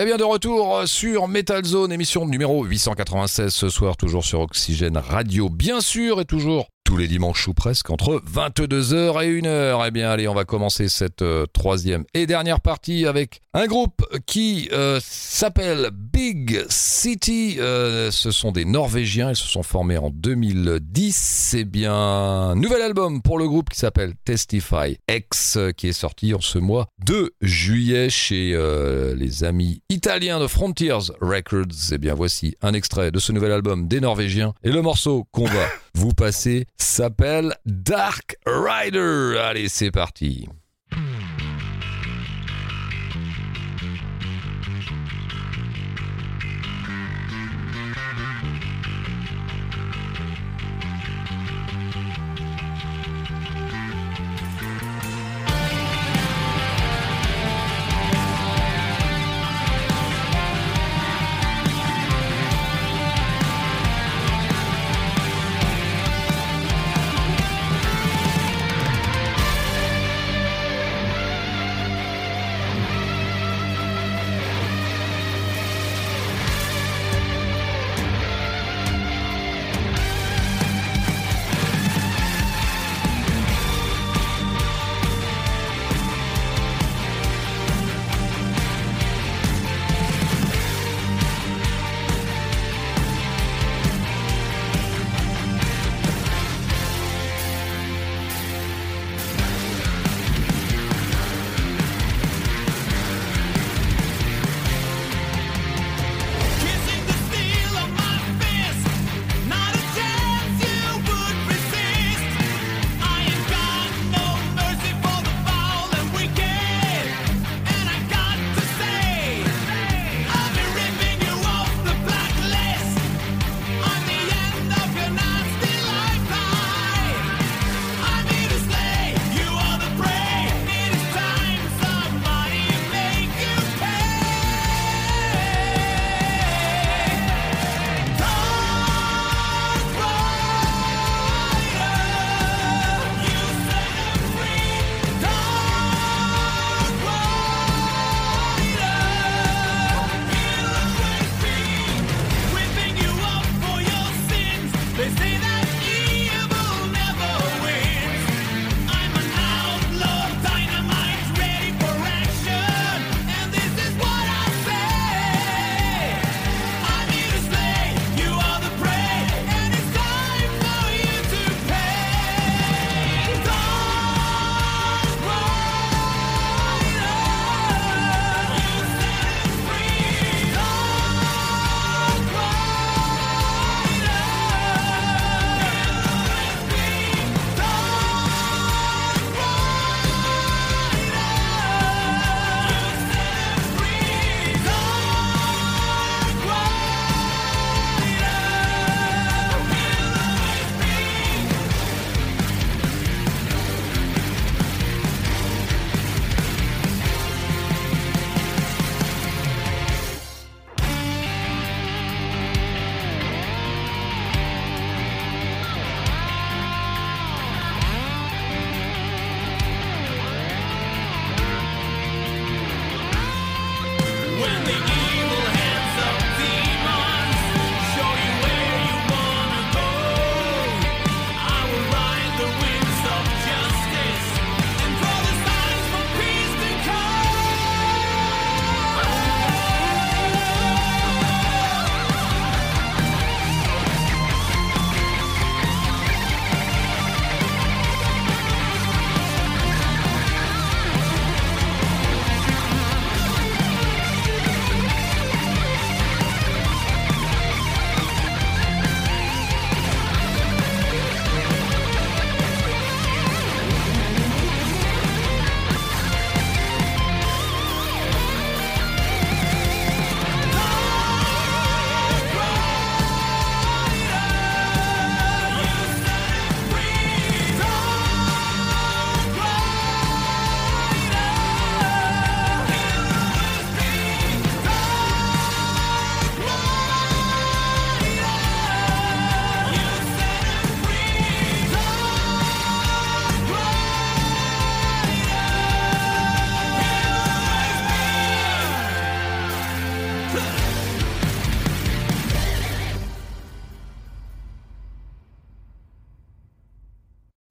Eh bien, de retour sur Metal Zone, émission numéro 896 ce soir, toujours sur Oxygène Radio, bien sûr, et toujours tous les dimanches ou presque entre 22h et 1h. Eh bien, allez, on va commencer cette euh, troisième et dernière partie avec un groupe qui euh, s'appelle Big City. Euh, ce sont des Norvégiens, ils se sont formés en 2010. C'est bien nouvel album pour le groupe qui s'appelle Testify X, qui est sorti en ce mois de juillet chez les amis italiens de Frontiers Records. Eh bien, voici un extrait de ce nouvel album des Norvégiens et le morceau qu'on va vous passer s'appelle Dark Rider. Allez, c'est parti.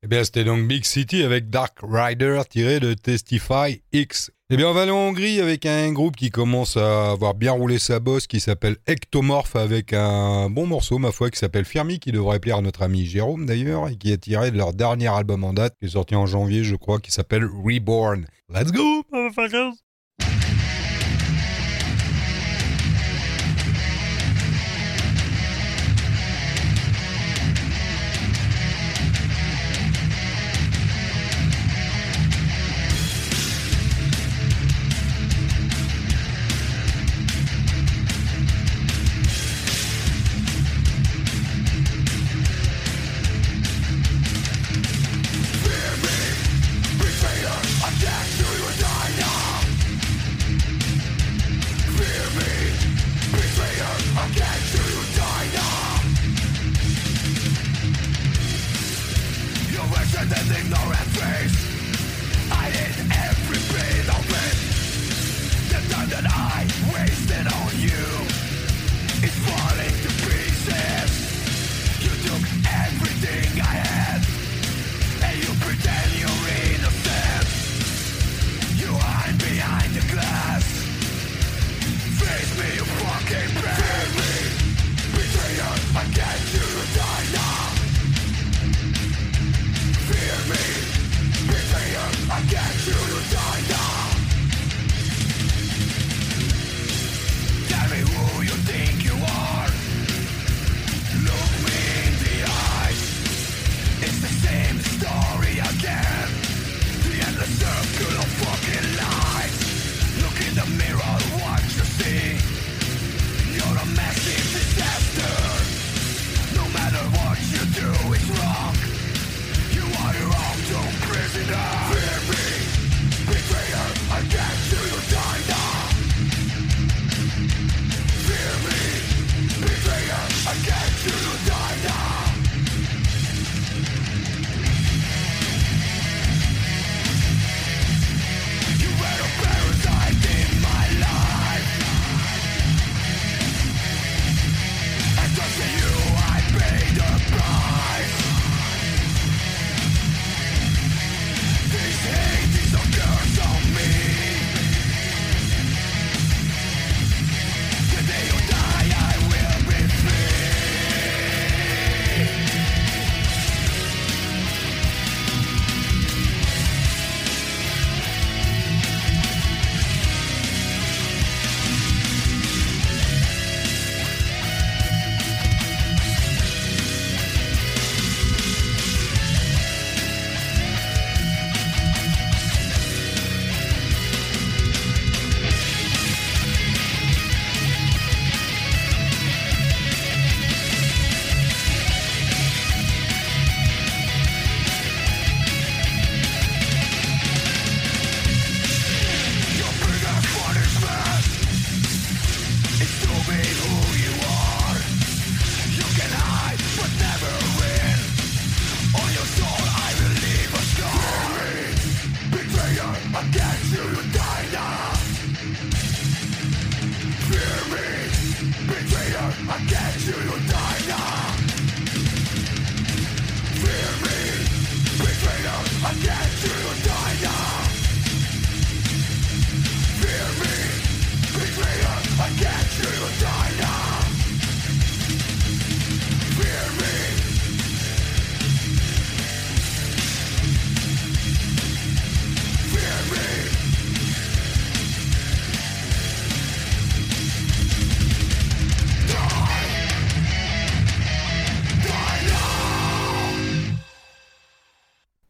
Eh bien, c'était donc Big City avec Dark Rider tiré de Testify X. Eh bien, on va aller en Hongrie avec un groupe qui commence à avoir bien roulé sa bosse, qui s'appelle Ectomorph, avec un bon morceau, ma foi, qui s'appelle Fermi, qui devrait plaire à notre ami Jérôme d'ailleurs, et qui est tiré de leur dernier album en date, qui est sorti en janvier, je crois, qui s'appelle Reborn. Let's go, motherfuckers!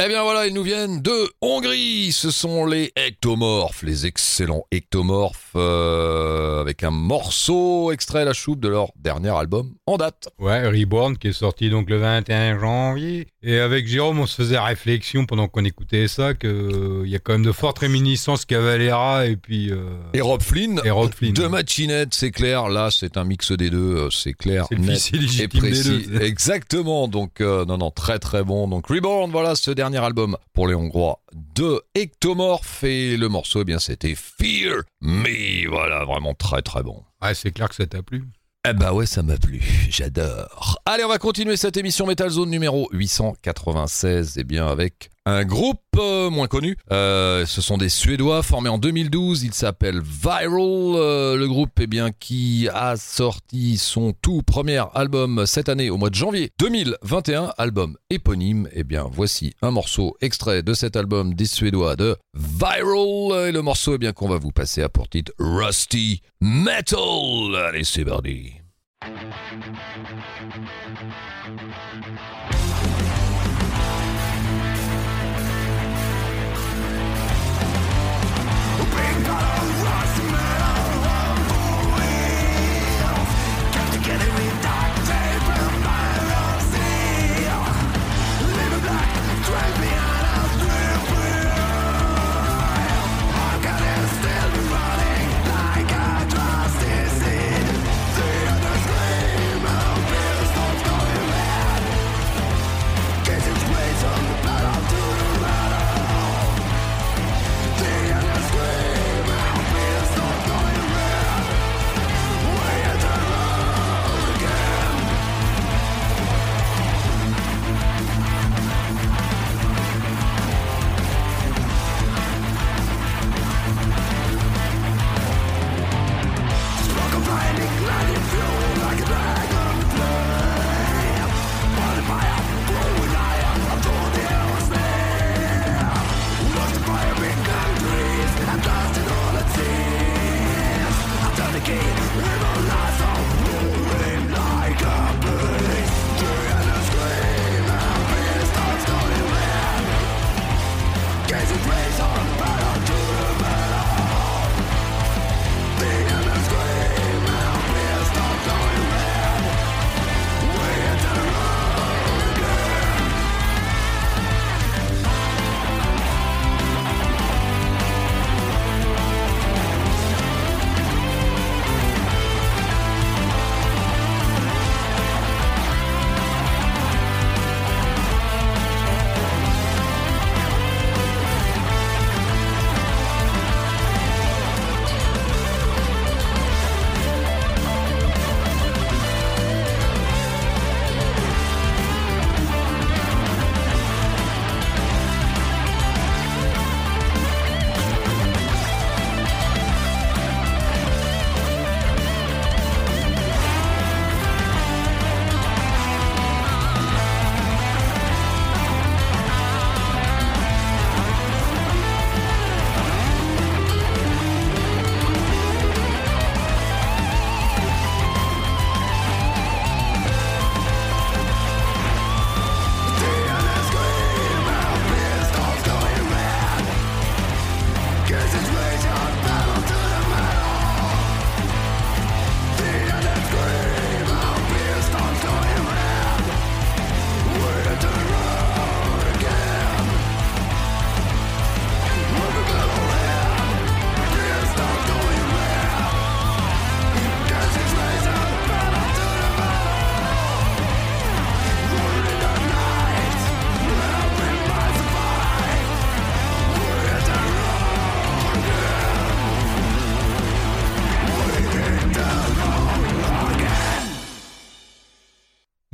Eh bien voilà, ils nous viennent de Hongrie. Ce sont les ectomorphes, les excellents ectomorphes, euh, avec un morceau extrait à la choupe de leur dernier album en date. Ouais, Reborn, qui est sorti donc le 21 janvier. Et avec Jérôme, on se faisait réflexion pendant qu'on écoutait ça, qu'il euh, y a quand même de fortes réminiscences Cavalera et puis... Euh, et Rob Flynn. Et Rob Flynn. Deux machinettes, c'est clair. Là, c'est un mix des deux, c'est clair. C'est net et précis. Des deux. Exactement. Donc, non, non, très très bon. Donc Reborn, voilà ce dernier album pour les Hongrois de Ectomorph et le morceau, eh bien, c'était Fear Me. Voilà, vraiment très très bon. Ouais, c'est clair que ça t'a plu. Eh bah ouais, ça m'a plu, j'adore. Allez, on va continuer cette émission Metal Zone numéro 896, et eh bien avec un groupe euh, moins connu. Euh, ce sont des Suédois formés en 2012. Il s'appelle Viral. Euh, le groupe, eh bien, qui a sorti son tout premier album cette année au mois de janvier 2021, album éponyme. Eh bien, voici un morceau extrait de cet album des Suédois de Viral. Et le morceau, eh bien, qu'on va vous passer à pour titre Rusty Metal. Allez, c'est parti. Gotta rush metal, I'm going. Get together.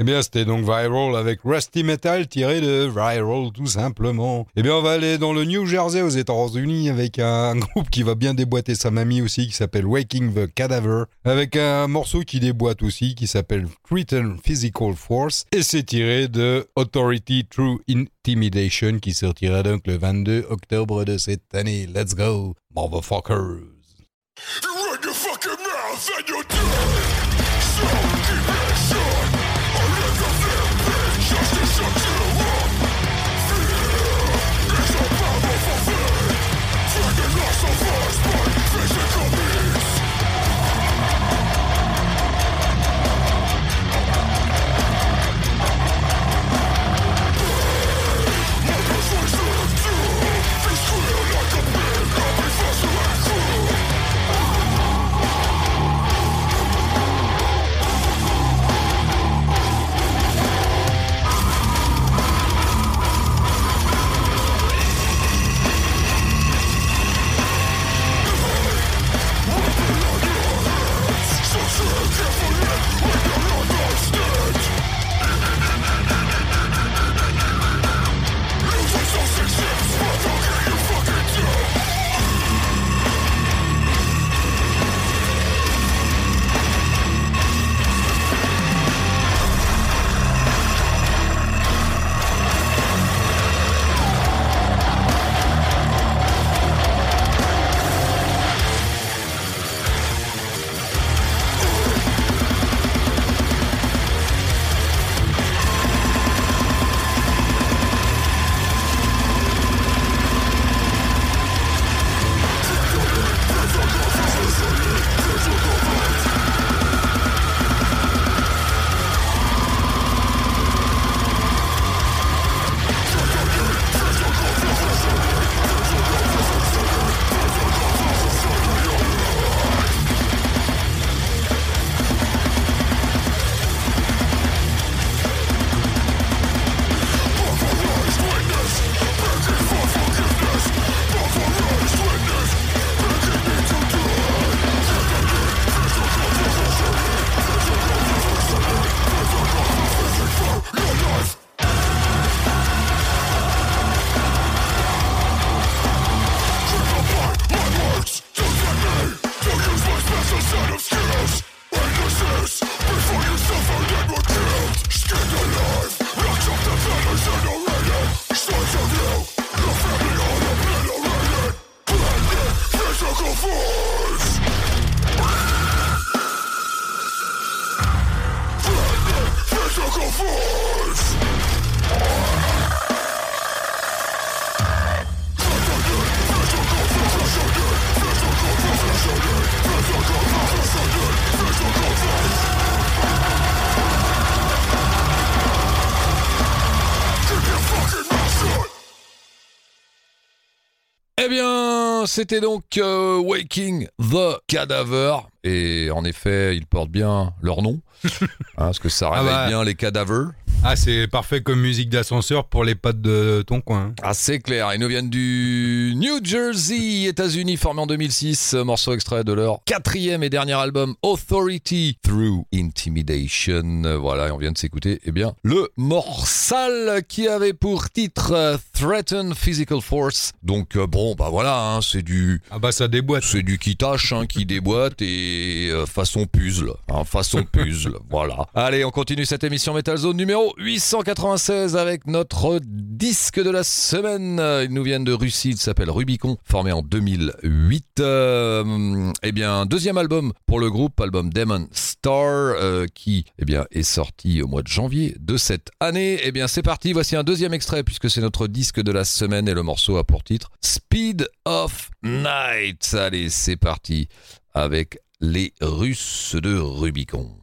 Eh bien, c'était donc Viral avec Rusty Metal tiré de Viral, tout simplement. Eh bien, on va aller dans le New Jersey aux États-Unis avec un groupe qui va bien déboîter sa mamie aussi, qui s'appelle Waking the Cadaver, avec un morceau qui déboîte aussi, qui s'appelle Written Physical Force, et c'est tiré de Authority Through Intimidation, qui sortira donc le 22 octobre de cette année. Let's go, motherfuckers! bien, c'était donc euh, Waking the Cadaver. Et en effet, ils portent bien leur nom. Hein, parce que ça Ah réveille bah. bien les cadavres. Ah, c'est parfait comme musique d'ascenseur pour les potes de ton coin. hein. Ah, c'est clair. Ils nous viennent du New Jersey, États-Unis, formé en 2006. Morceau extrait de leur quatrième et dernier album, Authority Through Intimidation. Voilà, et on vient de s'écouter, eh bien, le Morsal qui avait pour titre euh, Threaten Physical Force. Donc, euh, bon, bah voilà, hein, c'est du, Ah bah ça déboîte. c'est du qui tâche, hein, qui déboîte et euh, façon puzzle. Hein, façon puzzle, voilà. Allez, on continue cette émission Metal Zone numéro 896 avec notre disque de la semaine. Ils nous viennent de Russie, il s'appelle Rubicon, formé en 2008. Euh, eh bien, deuxième album pour le groupe, album Demon Star, euh, qui eh bien, est sorti au mois de janvier de cette année. Eh bien, c'est parti, voici un deuxième extrait puisque c'est notre disque de la semaine et le morceau a pour titre Speed of Night. Allez, c'est parti avec les Russes de Rubicon.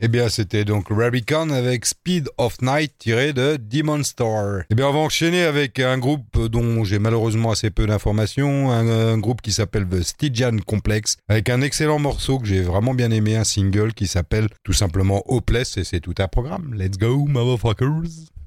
Eh bien, c'était donc Rarican avec Speed of Night tiré de Demon Star. Eh bien, on va enchaîner avec un groupe dont j'ai malheureusement assez peu d'informations, un, groupe qui s'appelle The Stygian Complex, avec un excellent morceau que j'ai vraiment bien aimé, un single qui s'appelle tout simplement Hopeless, et c'est tout un programme. Let's go, motherfuckers!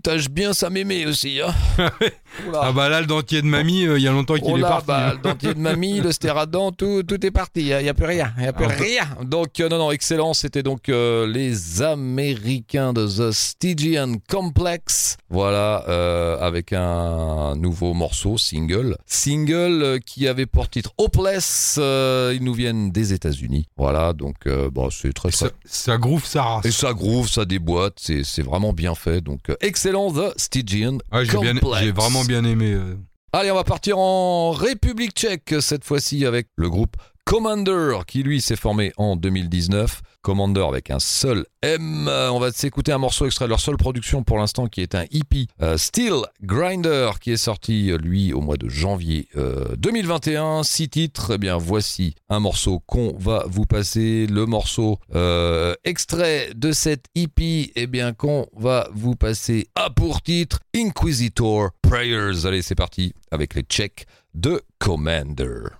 Tâche bien sa mémé aussi. Hein. ah bah là, le dentier de mamie, euh, il y a longtemps qu'il est parti. Bah, hein. le dentier de mamie, le stéradent, tout, tout est parti. Il n'y a, plus rien. Il a plus rien. Donc, euh, non, non, excellent. C'était donc euh, les Américains de The Stygian Complex. Voilà, avec un nouveau morceau, single. Single qui avait pour titre Hopeless. ils nous viennent des États-Unis. Voilà, donc, bon, c'est très ça, ça groove ça race. Et ça groove, ça déboîte. C'est vraiment bien fait. Donc, excellent, The Stygian Complex. J'ai vraiment bien aimé. Euh. Allez, on va partir en République tchèque cette fois-ci avec le groupe Commander qui lui s'est formé en 2019. Commander avec un seul M. On va s'écouter un morceau extrait de leur seule production pour l'instant qui est un EP euh, Steel Grinder qui est sorti lui au mois de janvier 2021. Euh, Six titres. Eh bien voici un morceau qu'on va vous passer. Le morceau euh, extrait de cette EP eh bien qu'on va vous passer à pour titre Inquisitor Prayers. Allez c'est parti avec les checks de Commander.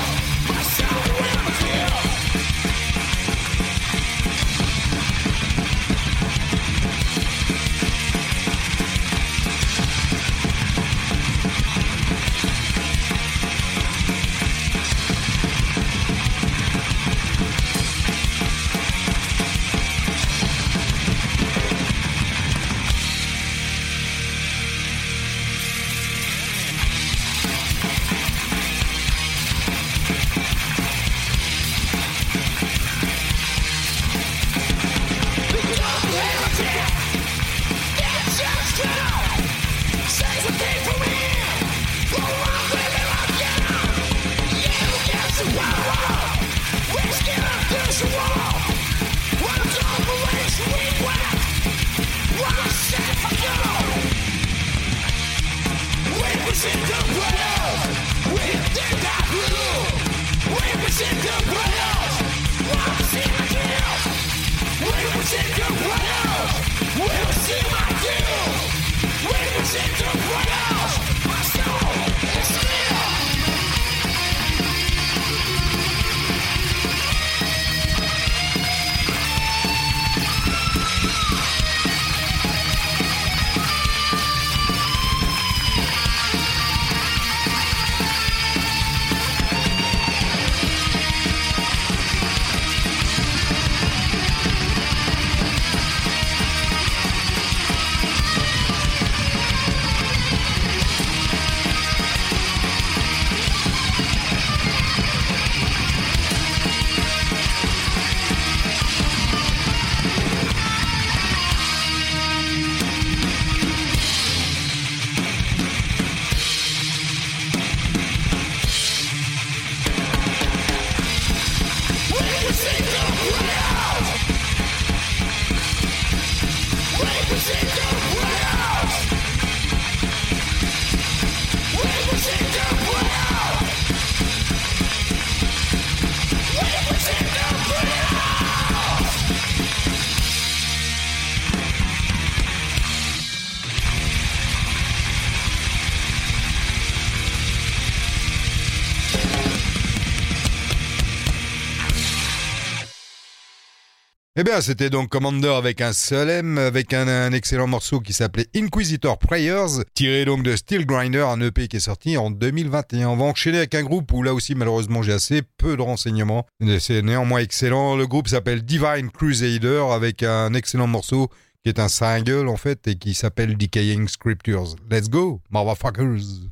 Eh bien, c'était donc Commander avec un seul M, avec un, excellent morceau qui s'appelait Inquisitor Prayers, tiré donc de Steel Grinder, un EP qui est sorti en 2021. On va enchaîner avec un groupe où là aussi, malheureusement, j'ai assez peu de renseignements. C'est néanmoins excellent. Le groupe s'appelle Divine Crusader avec un excellent morceau qui est un single en fait et qui s'appelle Decaying Scriptures. Let's go, motherfuckers!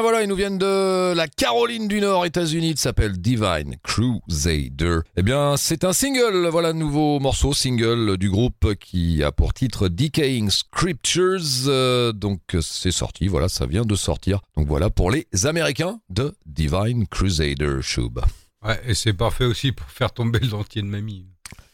Voilà, ils nous viennent de la Caroline du Nord, États-Unis. Il s'appelle Divine Crusader. Eh bien, c'est un single, voilà, nouveau morceau single du groupe qui a pour titre Decaying Scriptures. Euh, donc c'est sorti, voilà, ça vient de sortir. Donc voilà pour les Américains de Divine Crusader Shub. Ouais, et c'est parfait aussi pour faire tomber le dentier de mamie.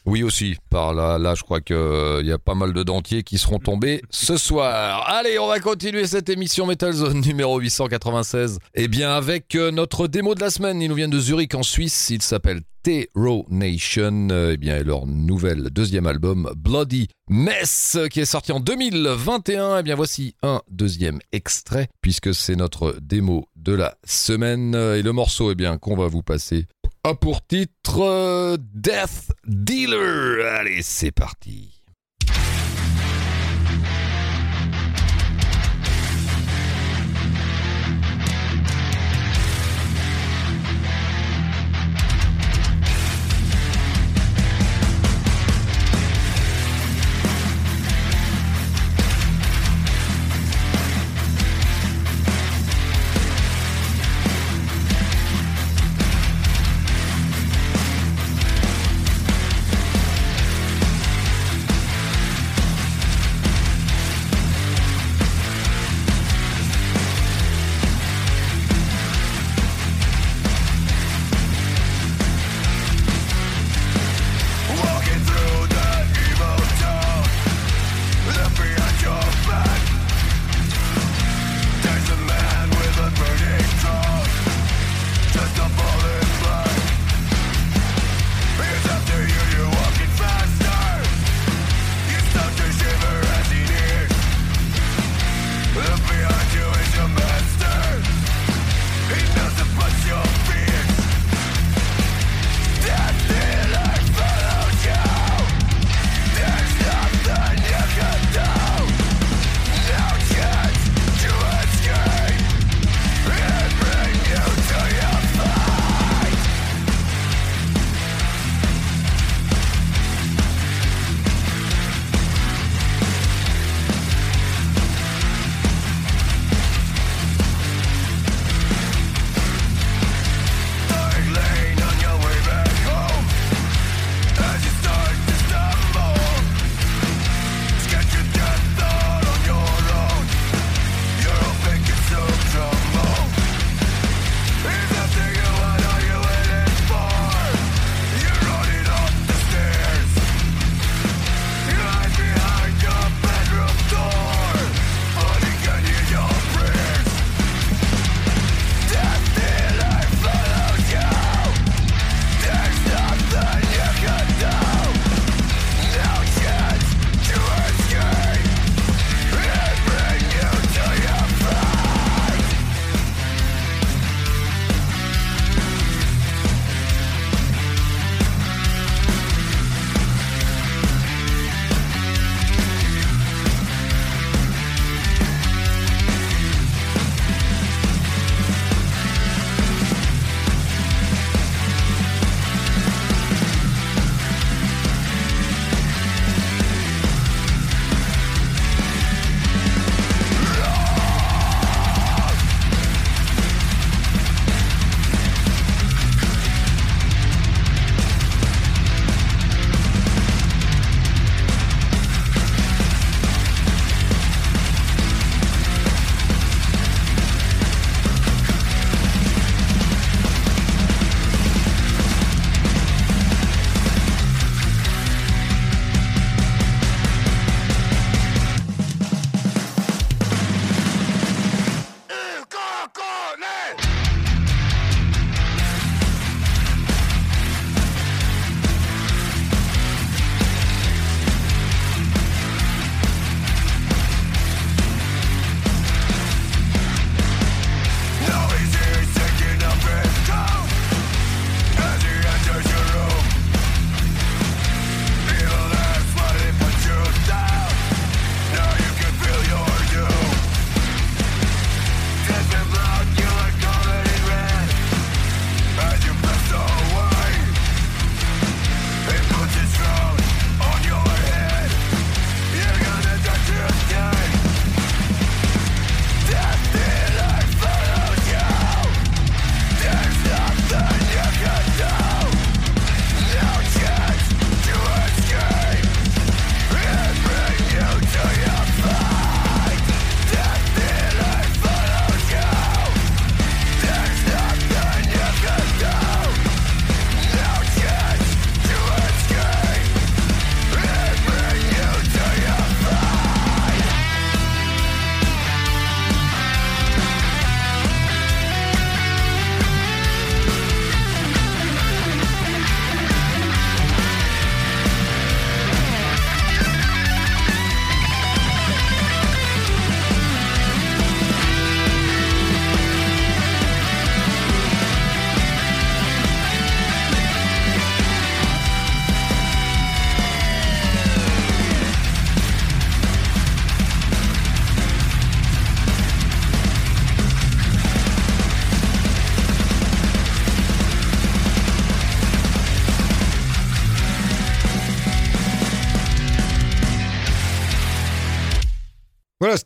Oui aussi, par là, là je crois qu'il euh, y a pas mal de dentiers qui seront tombés ce soir. Allez, on va continuer cette émission Metal Zone numéro 896. Eh bien avec euh, notre démo de la semaine, ils nous viennent de Zurich en Suisse, il s'appelle Terro Nation, euh, eh bien leur nouvel deuxième album Bloody Mess qui est sorti en 2021. Eh bien voici un deuxième extrait puisque c'est notre démo de la semaine et le morceau eh bien qu'on va vous passer a pour titre euh, Death Dealer. Allez, c'est parti.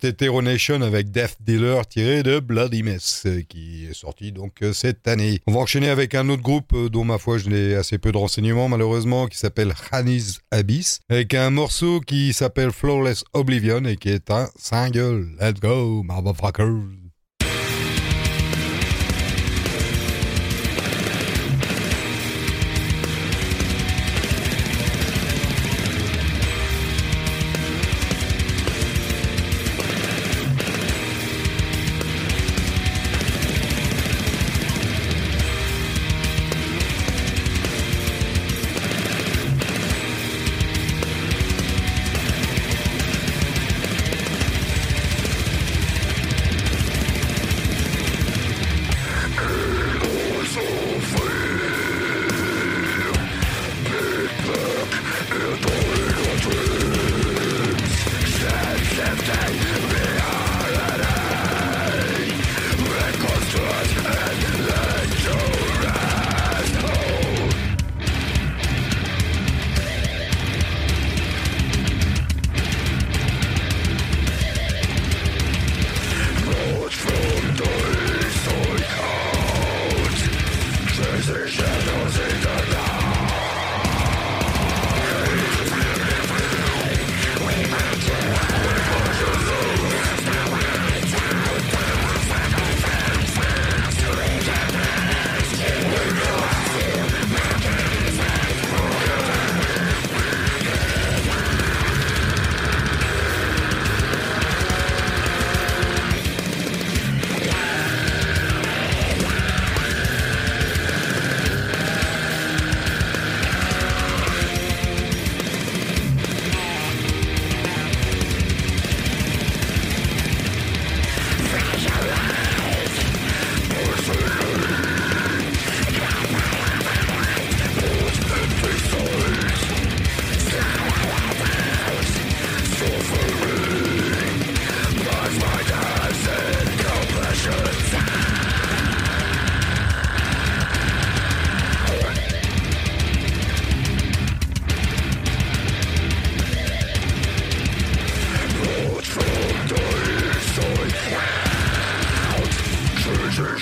C'était Nation avec Death Dealer tiré de Bloody Mess euh, qui est sorti donc euh, cette année. On va enchaîner avec un autre groupe euh, dont ma foi je n'ai assez peu de renseignements malheureusement qui s'appelle Hanis Abyss avec un morceau qui s'appelle Flawless Oblivion et qui est un single. Let's go, motherfuckers.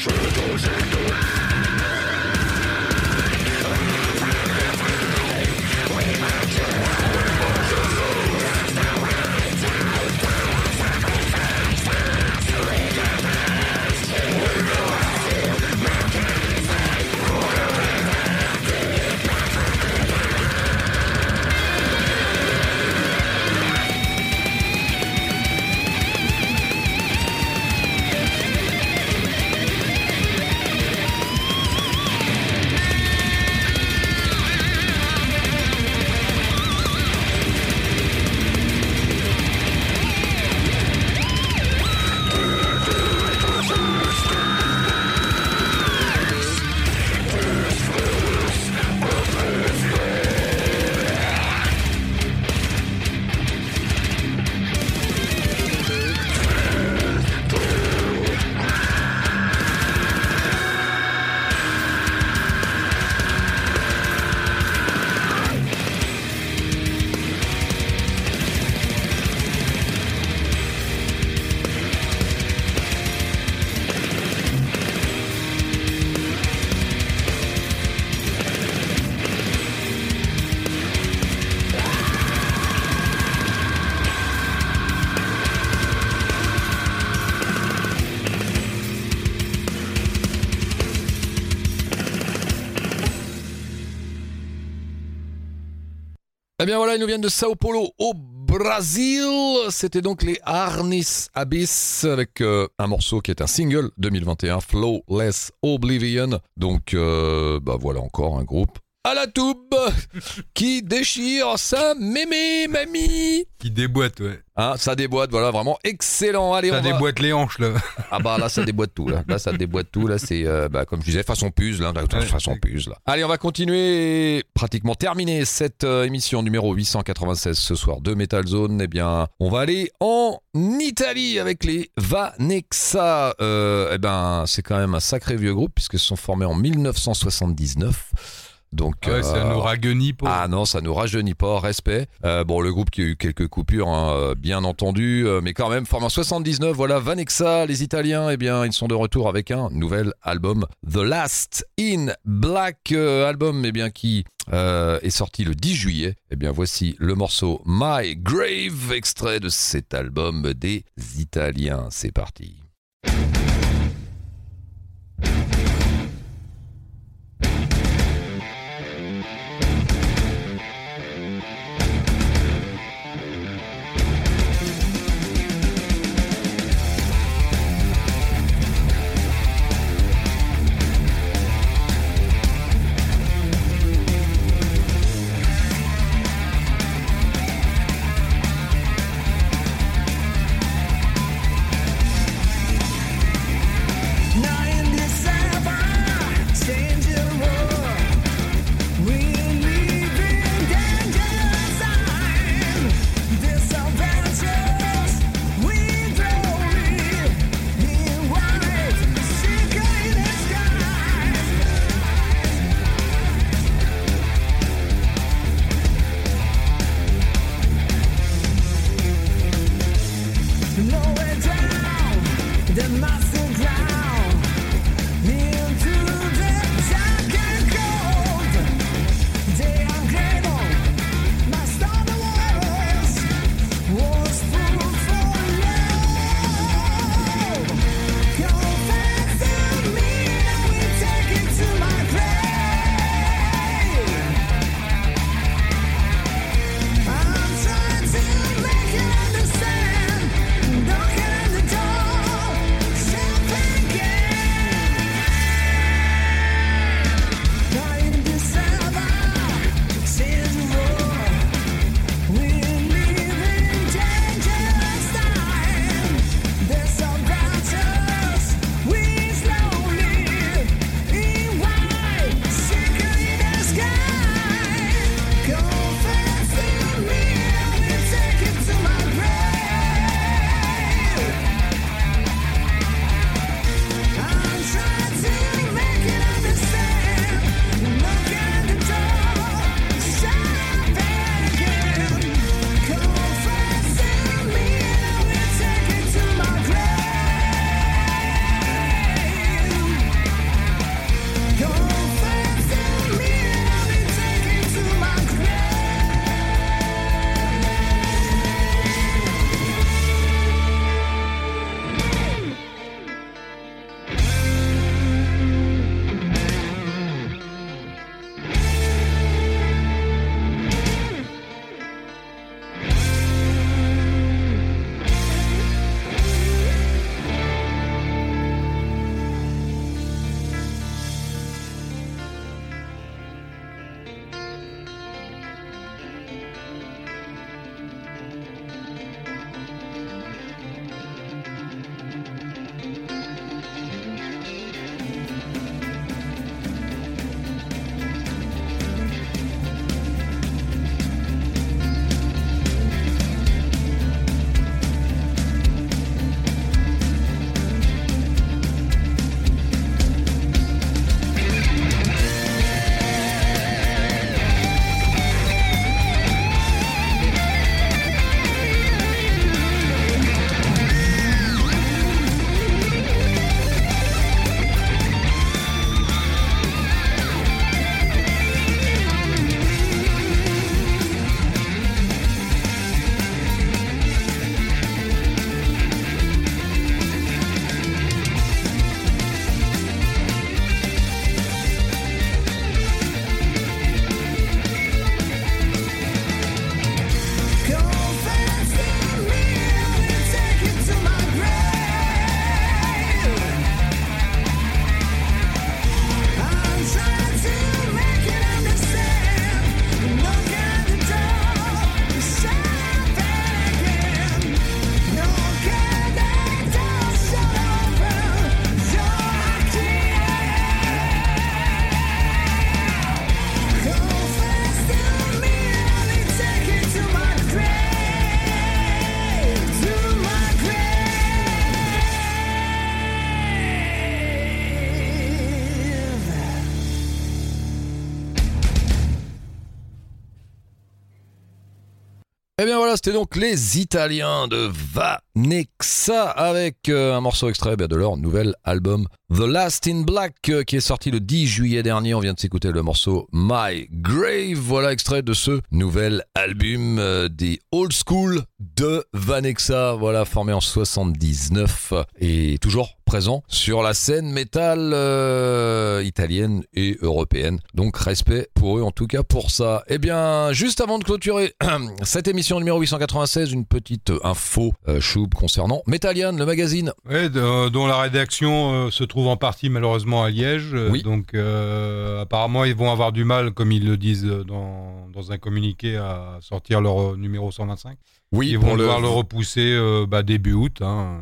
Eh bien voilà, ils nous viennent de Sao Paulo au Brésil. C'était donc les Arnis Abyss avec euh, un morceau qui est un single 2021, Flowless Oblivion. Donc euh, bah voilà encore un groupe à la toube qui déchire sa mémé mamie. Qui déboîte, ouais. Hein, ça déboîte, voilà, vraiment excellent. Allez, Ça on va- déboîte les hanches, là. Ah bah là ça déboîte tout là. Là ça déboîte tout là c'est euh, bah, comme je disais façon puce là, Ouais. façon puce là. Allez on va continuer pratiquement terminer cette euh, émission numéro 896 ce soir de Metal Zone. Eh bien on va aller en Italie avec les Vanexa. Euh, eh ben c'est quand même un sacré vieux groupe puisque se sont formés en 1979. Donc, Ouais, ça euh, nous raguenit pas. ah non, ça nous rajeunit pas, respect. Euh, bon, le groupe qui a eu quelques coupures, hein, euh, bien entendu, mais quand même, formé en 79, voilà, Vanexa, les Italiens, eh bien, ils sont de retour avec un nouvel album, The Last in Black, album, eh bien, qui euh, est sorti le 10 juillet. Eh bien, voici le morceau My Grave, extrait de cet album des Italiens. C'est parti. C'était donc les Italiens de Vanexa avec euh, un morceau extrait bah, de leur nouvel album The Last in Black euh, qui est sorti le 10 juillet dernier. On vient de s'écouter le morceau My Grave. Voilà extrait de ce nouvel album euh, des Old School de Vanexa. Voilà, formé en 79 et toujours présent sur la scène métal italienne et européenne. Donc respect pour eux en tout cas pour ça. Eh bien, juste avant de clôturer cette émission numéro 896, une petite info euh, concernant Metallian, le magazine. Ouais, de- dont la rédaction euh, se trouve en partie malheureusement à Liège. Euh, Oui. Donc euh, apparemment ils vont avoir du mal, comme ils le disent dans, dans un communiqué, à sortir leur euh, numéro 125. Oui, Ils vont devoir le repousser euh, bah, début août. hein.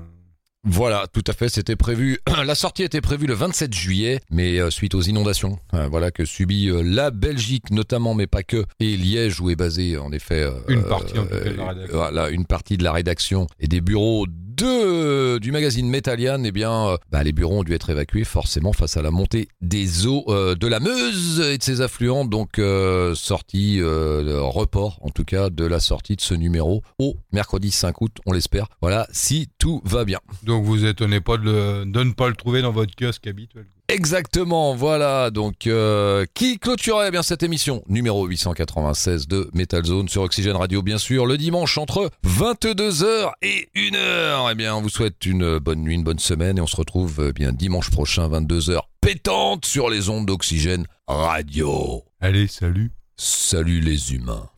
Voilà, tout à fait, c'était prévu. La sortie était prévue le 27 juillet, mais euh, suite aux inondations, euh, voilà que subit euh, la Belgique notamment, mais pas que, et Liège où est basée en effet Une partie, en tout cas, de la rédaction. Voilà, une partie de la rédaction et des bureaux de du magazine Metallian. Eh bien, euh, bah, les bureaux ont dû être évacués forcément face à la montée des eaux euh, de la Meuse et de ses affluents. Donc euh, sortie euh, report en tout cas de la sortie de ce numéro au mercredi 5 août, on l'espère. Voilà, si tout va bien. Donc vous étonnez pas de, de ne pas le trouver dans votre kiosque habituel. Exactement, voilà. Donc, euh, qui clôturait bien cette émission? Numéro 896 de Metal Zone sur Oxygène Radio, bien sûr, le dimanche entre 22h et 1h. Eh bien, on vous souhaite une bonne nuit, une bonne semaine et on se retrouve euh, bien dimanche prochain, 22h pétante sur les ondes d'Oxygène Radio. Allez, salut Salut les humains.